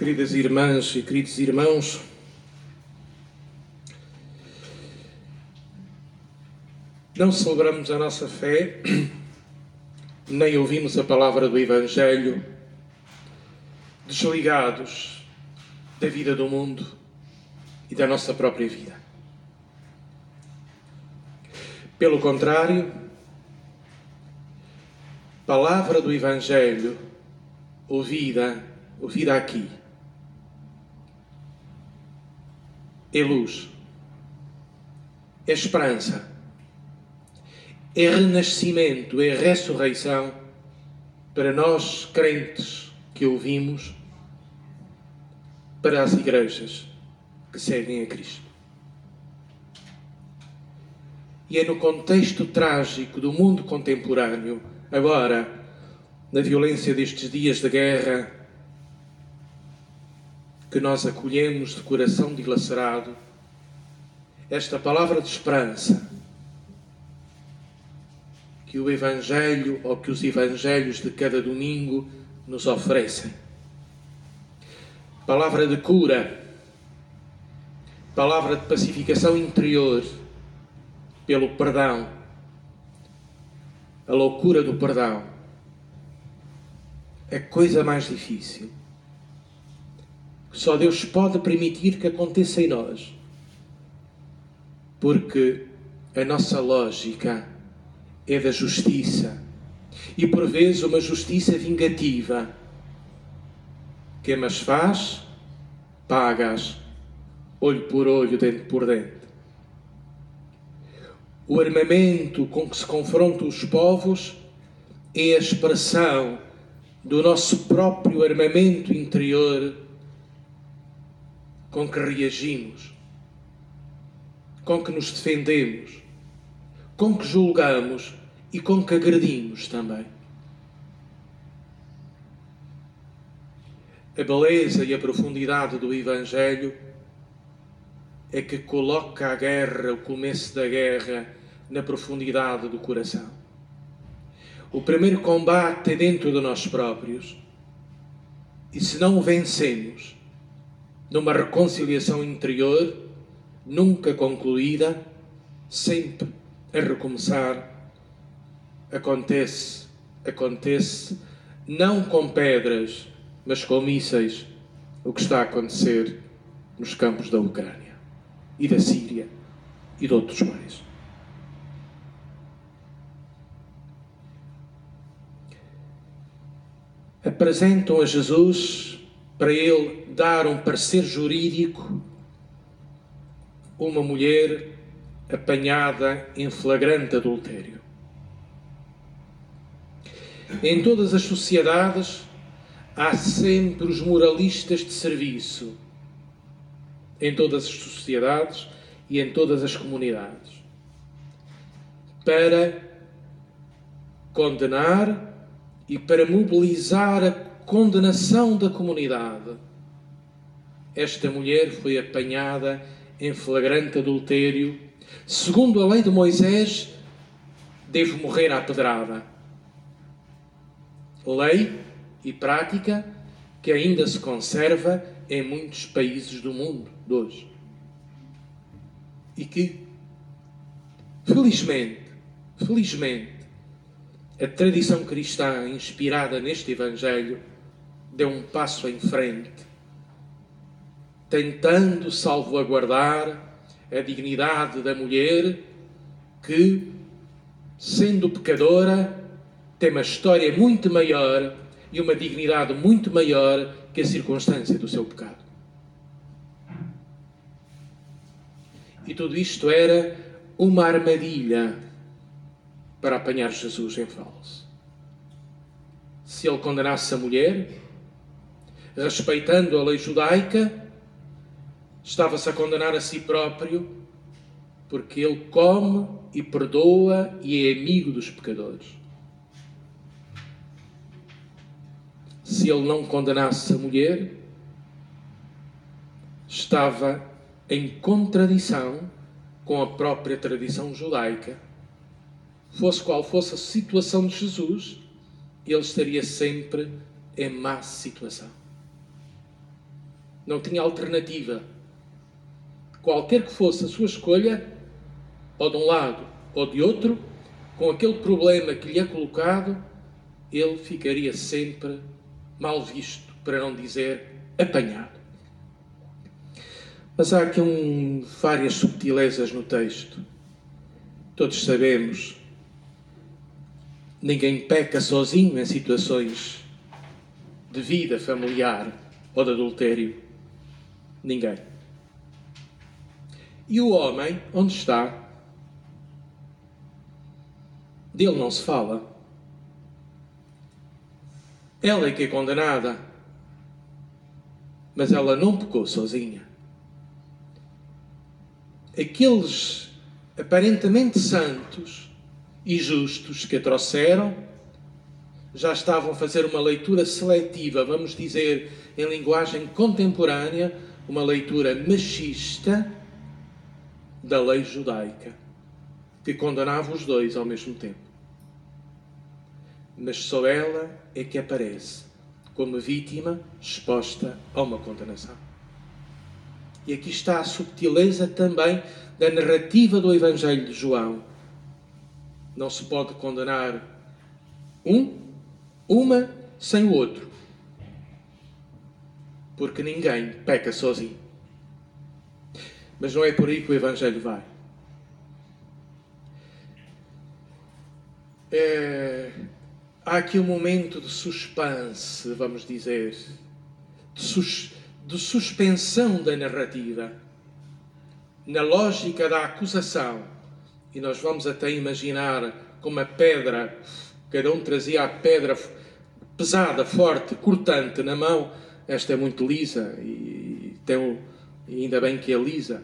Queridas irmãs e queridos irmãos, não celebramos a nossa fé, nem ouvimos a palavra do Evangelho desligados da vida do mundo e da nossa própria vida. Pelo contrário, palavra do Evangelho ouvida, ouvida aqui, é luz, é esperança, é renascimento, é ressurreição para nós crentes que ouvimos, para as igrejas que seguem a Cristo. E é no contexto trágico do mundo contemporâneo, agora, na violência destes dias de guerra, que nós acolhemos de coração dilacerado esta palavra de esperança que o Evangelho ou que os Evangelhos de cada domingo nos oferecem. Palavra de cura, palavra de pacificação interior pelo perdão, a loucura do perdão. É coisa mais difícil só Deus pode permitir que aconteça em nós. Porque a nossa lógica é da justiça e por vezes uma justiça vingativa. Quem mas faz, pagas, olho por olho, dente por dente. O armamento com que se confrontam os povos é a expressão do nosso próprio armamento interior com que reagimos, com que nos defendemos, com que julgamos e com que agredimos também. A beleza e a profundidade do Evangelho é que coloca a guerra, o começo da guerra, na profundidade do coração. O primeiro combate é dentro de nós próprios. E se não o vencemos, numa reconciliação interior nunca concluída, sempre a recomeçar. Acontece, acontece, não com pedras, mas com mísseis, o que está a acontecer nos campos da Ucrânia e da Síria e de outros mais. Apresentam a Jesus para ele dar um parecer jurídico uma mulher apanhada em flagrante adultério. Em todas as sociedades há sempre os moralistas de serviço. Em todas as sociedades e em todas as comunidades. Para condenar e para mobilizar a condenação da comunidade. Esta mulher foi apanhada em flagrante adultério. Segundo a lei de Moisés, deve morrer à pedrada. Lei e prática que ainda se conserva em muitos países do mundo de hoje. E que, felizmente, felizmente, a tradição cristã inspirada neste Evangelho deu um passo em frente, tentando salvaguardar a dignidade da mulher que, sendo pecadora, tem uma história muito maior e uma dignidade muito maior que a circunstância do seu pecado. E tudo isto era uma armadilha para apanhar Jesus em falso. Se ele condenasse a mulher, respeitando a lei judaica, estava-se a condenar a si próprio, porque ele come e perdoa e é amigo dos pecadores. Se ele não condenasse a mulher, estava em contradição com a própria tradição judaica. Fosse qual fosse a situação de Jesus, ele estaria sempre em má situação. Não tinha alternativa. Qualquer que fosse a sua escolha, ou de um lado ou de outro, com aquele problema que lhe é colocado, ele ficaria sempre mal visto, para não dizer apanhado. Mas há aqui um, várias subtilezas no texto. Todos sabemos, ninguém peca sozinho em situações de vida familiar ou de adultério. Ninguém. E o homem, onde está? Dele não se fala. Ela é que é condenada. Mas ela não pecou sozinha. Aqueles aparentemente santos e justos que a trouxeram já estavam a fazer uma leitura seletiva, vamos dizer em linguagem contemporânea, uma leitura machista da lei judaica, que condenava os dois ao mesmo tempo. Mas só ela é que aparece como vítima exposta a uma condenação. E aqui está a subtileza também da narrativa do Evangelho de João. Não se pode condenar um, uma sem o outro. Porque ninguém peca sozinho. Mas não é por aí que o Evangelho vai. É, há aqui um momento de suspense, vamos dizer, de, sus, de suspensão da narrativa, na lógica da acusação. E nós vamos até imaginar como a pedra, cada um trazia a pedra pesada, forte, cortante na mão. Esta é muito lisa e tem ainda bem que é lisa,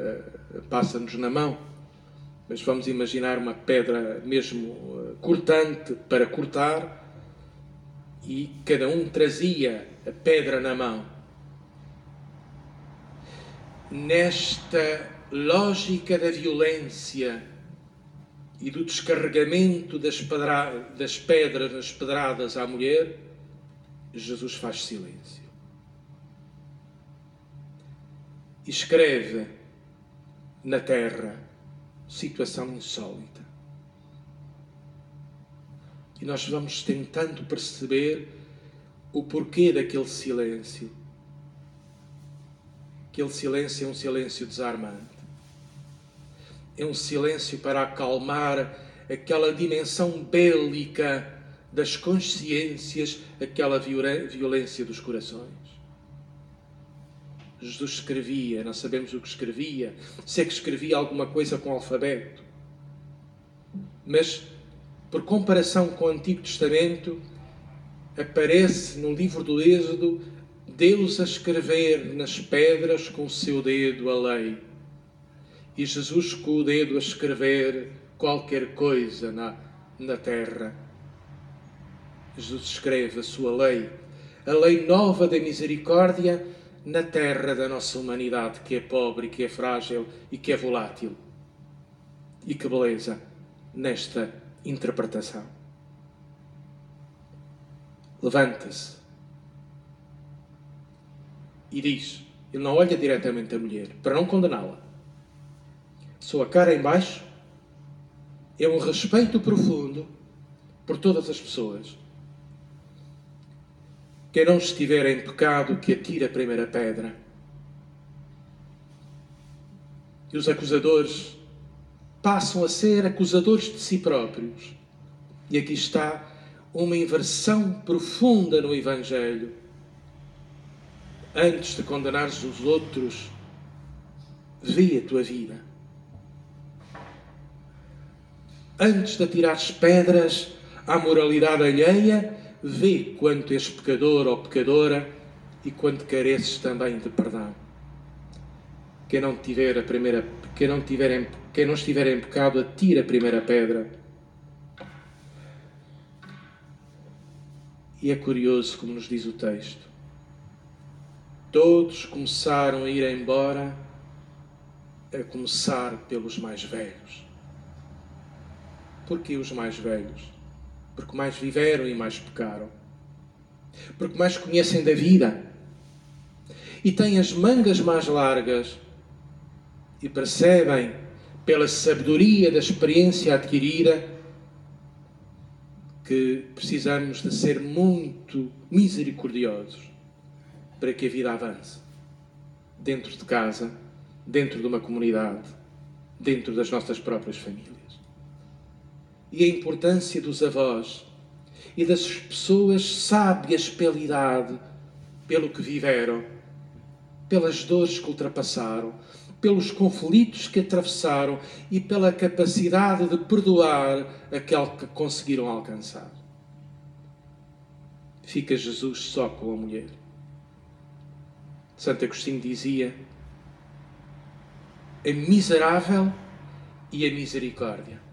uh, passa-nos na mão mas vamos imaginar uma pedra mesmo uh, cortante para cortar e cada um trazia a pedra na mão. Nesta lógica da violência e do descarregamento das, pedra das pedras nas pedradas à mulher, Jesus faz silêncio. Escreve na terra situação insólita. E nós vamos tentando perceber o porquê daquele silêncio. Aquele silêncio é um silêncio desarmante. É um silêncio para acalmar aquela dimensão bélica das consciências, aquela violência dos corações. Jesus escrevia, não sabemos o que escrevia, se é que escrevia alguma coisa com alfabeto. Mas, por comparação com o Antigo Testamento, aparece no livro do Êxodo Deus a escrever nas pedras com o seu dedo a lei. E Jesus com o dedo a escrever qualquer coisa na, na terra. Jesus escreve a sua lei, a lei nova da misericórdia na terra da nossa humanidade, que é pobre, que é frágil e que é volátil. E que beleza nesta interpretação. Levanta-se e diz: ele não olha diretamente a mulher para não condená-la. Sua cara em baixo é um respeito profundo por todas as pessoas quem não estiver em pecado, que atire a primeira pedra. E os acusadores passam a ser acusadores de si próprios. E aqui está uma inversão profunda no Evangelho. Antes de condenares os outros, vê a tua vida. Antes de atirares pedras à moralidade alheia, vê quanto és pecador ou pecadora e quanto careces também de perdão. Quem não tiver a primeira, quem não tiver em, quem não estiver em pecado, atira a primeira pedra. E é curioso como nos diz o texto. Todos começaram a ir embora, a começar pelos mais velhos. Porquê os mais velhos? Porque mais viveram e mais pecaram, porque mais conhecem da vida. e têm as mangas mais largas e percebem, pela sabedoria da experiência adquirida, que precisamos de ser muito misericordiosos para que a vida avance dentro de casa, dentro de uma comunidade, dentro das nossas próprias famílias. E a importância dos avós e das pessoas sábias pela idade, pelo que viveram, pelas dores que ultrapassaram, pelos conflitos que atravessaram e pela capacidade de perdoar aquele que conseguiram alcançar. Fica Jesus só com a mulher. Santo Agostinho dizia: a miserável e a misericórdia.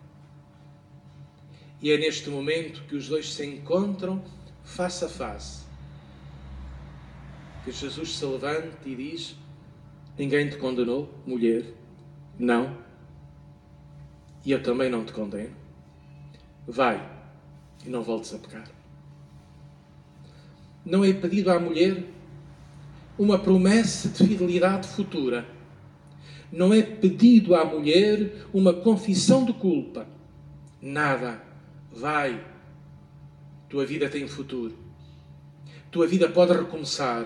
E é neste momento que os dois se encontram face a face. Que Jesus se levanta e diz: Ninguém te condenou, mulher? Não. E eu também não te condeno. Vai e não voltes a pecar. Não é pedido à mulher uma promessa de fidelidade futura. Não é pedido à mulher uma confissão de culpa. Nada. Vai. Tua vida tem futuro. Tua vida pode recomeçar.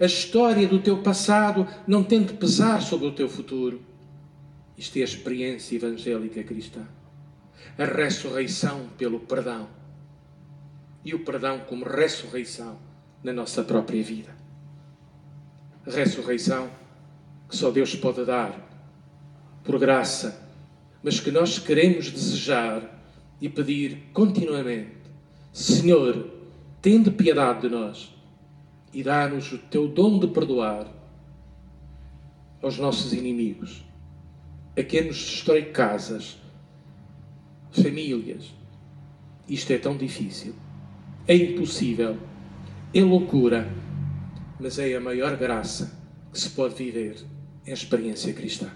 A história do teu passado não tem de pesar sobre o teu futuro. Isto é a experiência evangélica cristã. A ressurreição pelo perdão. E o perdão como ressurreição na nossa própria vida ressurreição que só Deus pode dar, por graça, mas que nós queremos desejar e pedir continuamente: Senhor, tende piedade de nós e dá-nos o teu dom de perdoar aos nossos inimigos, a quem nos destrói casas, famílias. Isto é tão difícil, é impossível, é loucura mas é a maior graça que se pode viver em experiência cristã.